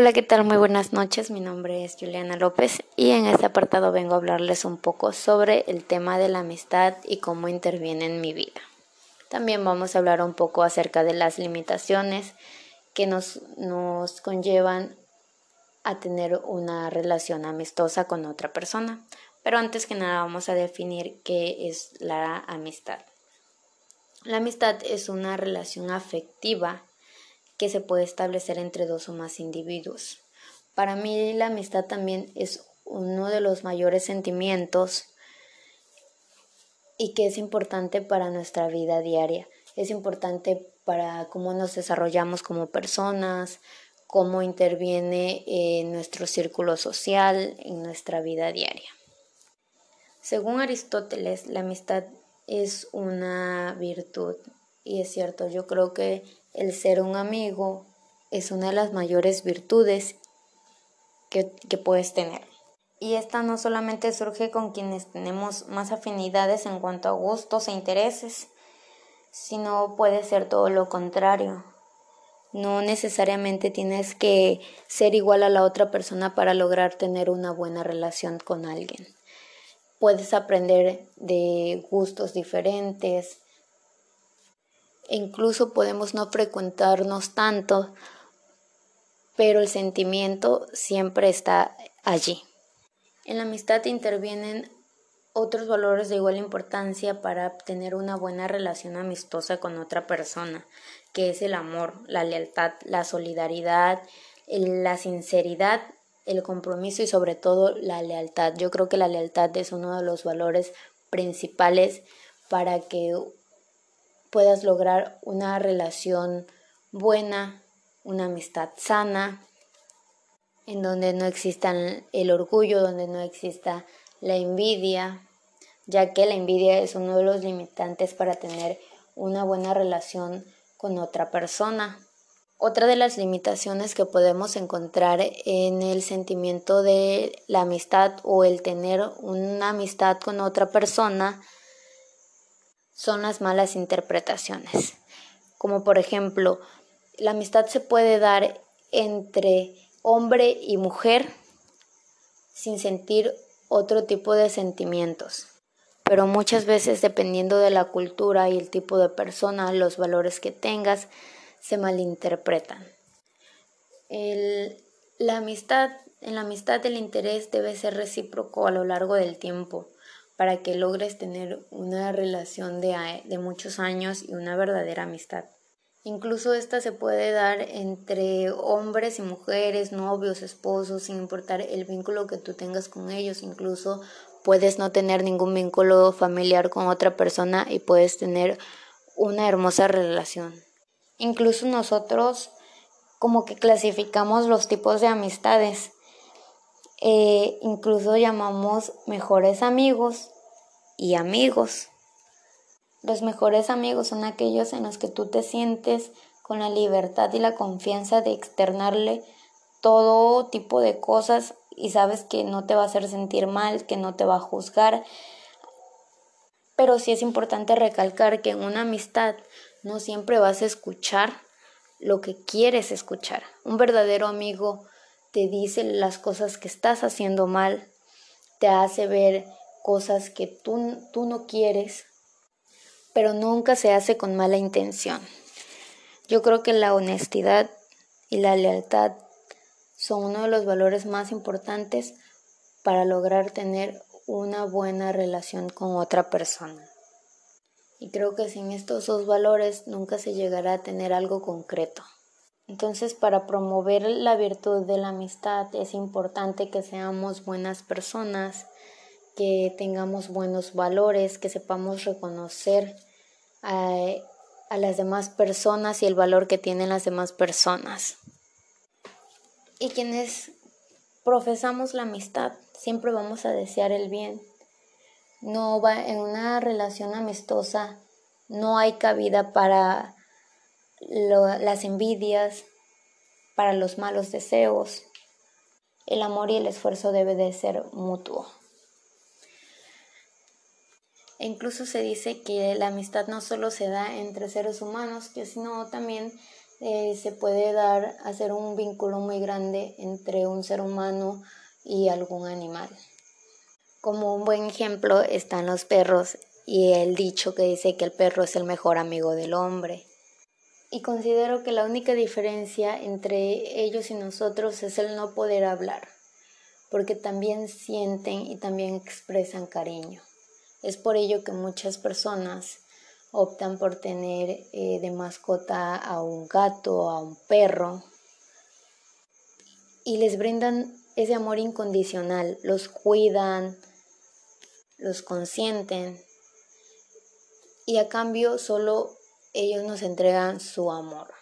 Hola, ¿qué tal? Muy buenas noches. Mi nombre es Juliana López y en este apartado vengo a hablarles un poco sobre el tema de la amistad y cómo interviene en mi vida. También vamos a hablar un poco acerca de las limitaciones que nos, nos conllevan a tener una relación amistosa con otra persona. Pero antes que nada vamos a definir qué es la amistad. La amistad es una relación afectiva que se puede establecer entre dos o más individuos. Para mí la amistad también es uno de los mayores sentimientos y que es importante para nuestra vida diaria. Es importante para cómo nos desarrollamos como personas, cómo interviene en nuestro círculo social, en nuestra vida diaria. Según Aristóteles, la amistad es una virtud y es cierto, yo creo que el ser un amigo es una de las mayores virtudes que, puedes tener. Y esta no solamente surge con quienes tenemos más afinidades en cuanto a gustos e intereses, sino puede ser todo lo contrario. No necesariamente tienes que ser igual a la otra persona para lograr tener una buena relación con alguien. Puedes aprender de gustos diferentes, incluso podemos no frecuentarnos tanto, pero el sentimiento siempre está allí. En la amistad intervienen otros valores de igual importancia para tener una buena relación amistosa con otra persona, que es el amor, la lealtad, la solidaridad, la sinceridad, el compromiso y sobre todo la lealtad. Yo creo que la lealtad es uno de los valores principales para que puedas lograr una relación buena, una amistad sana, en donde no exista el orgullo, donde no exista la envidia, ya que la envidia es uno de los limitantes para tener una buena relación con otra persona. Otra de las limitaciones que podemos encontrar en el sentimiento de la amistad o el tener una amistad con otra persona son las malas interpretaciones. Como por ejemplo, la amistad se puede dar entre hombre y mujer sin sentir otro tipo de sentimientos. Pero muchas veces dependiendo de la cultura y el tipo de persona, los valores que tengas, se malinterpretan. la amistad, en la amistad el interés debe ser recíproco a lo largo del tiempo para que logres tener una relación de, de muchos años y una verdadera amistad. Incluso esta se puede dar entre hombres y mujeres, novios, esposos, sin importar el vínculo que tú tengas con ellos. Incluso puedes no tener ningún vínculo familiar con otra persona y puedes tener una hermosa relación. Incluso nosotros como que clasificamos los tipos de amistades. Eh, incluso llamamos mejores amigos y amigos. Los mejores amigos son aquellos en los que tú te sientes con la libertad y la confianza de externarle todo tipo de cosas y sabes que no te va a hacer sentir mal, que no te va a juzgar. Pero sí es importante recalcar que en una amistad no siempre vas a escuchar lo que quieres escuchar. Un verdadero amigo te dice las cosas que estás haciendo mal, te hace ver cosas que tú, tú no quieres, pero nunca se hace con mala intención. Yo creo que la honestidad y la lealtad son uno de los valores más importantes para lograr tener una buena relación con otra persona. Y creo que sin estos dos valores nunca se llegará a tener algo concreto. Entonces, para promover la virtud de la amistad es importante que seamos buenas personas, que tengamos buenos valores, que sepamos reconocer a, a, las demás personas y el valor que tienen las demás personas. Y quienes profesamos la amistad, siempre vamos a desear el bien. No va en una relación amistosa, no hay cabida para las envidias, para los malos deseos. El amor y el esfuerzo debe de ser mutuo. E incluso se dice que la amistad no solo se da entre seres humanos, sino también eh, se puede dar, hacer un vínculo muy grande entre un ser humano y algún animal. Como un buen ejemplo están los perros y el dicho que dice que el perro es el mejor amigo del hombre. Y considero que la única diferencia entre ellos y nosotros es el no poder hablar, porque también sienten y también expresan cariño. Es por ello que muchas personas optan por tener eh, de mascota a un gato, a un perro, y les brindan ese amor incondicional, los cuidan, los consienten, y a cambio solo ellos nos entregan su amor.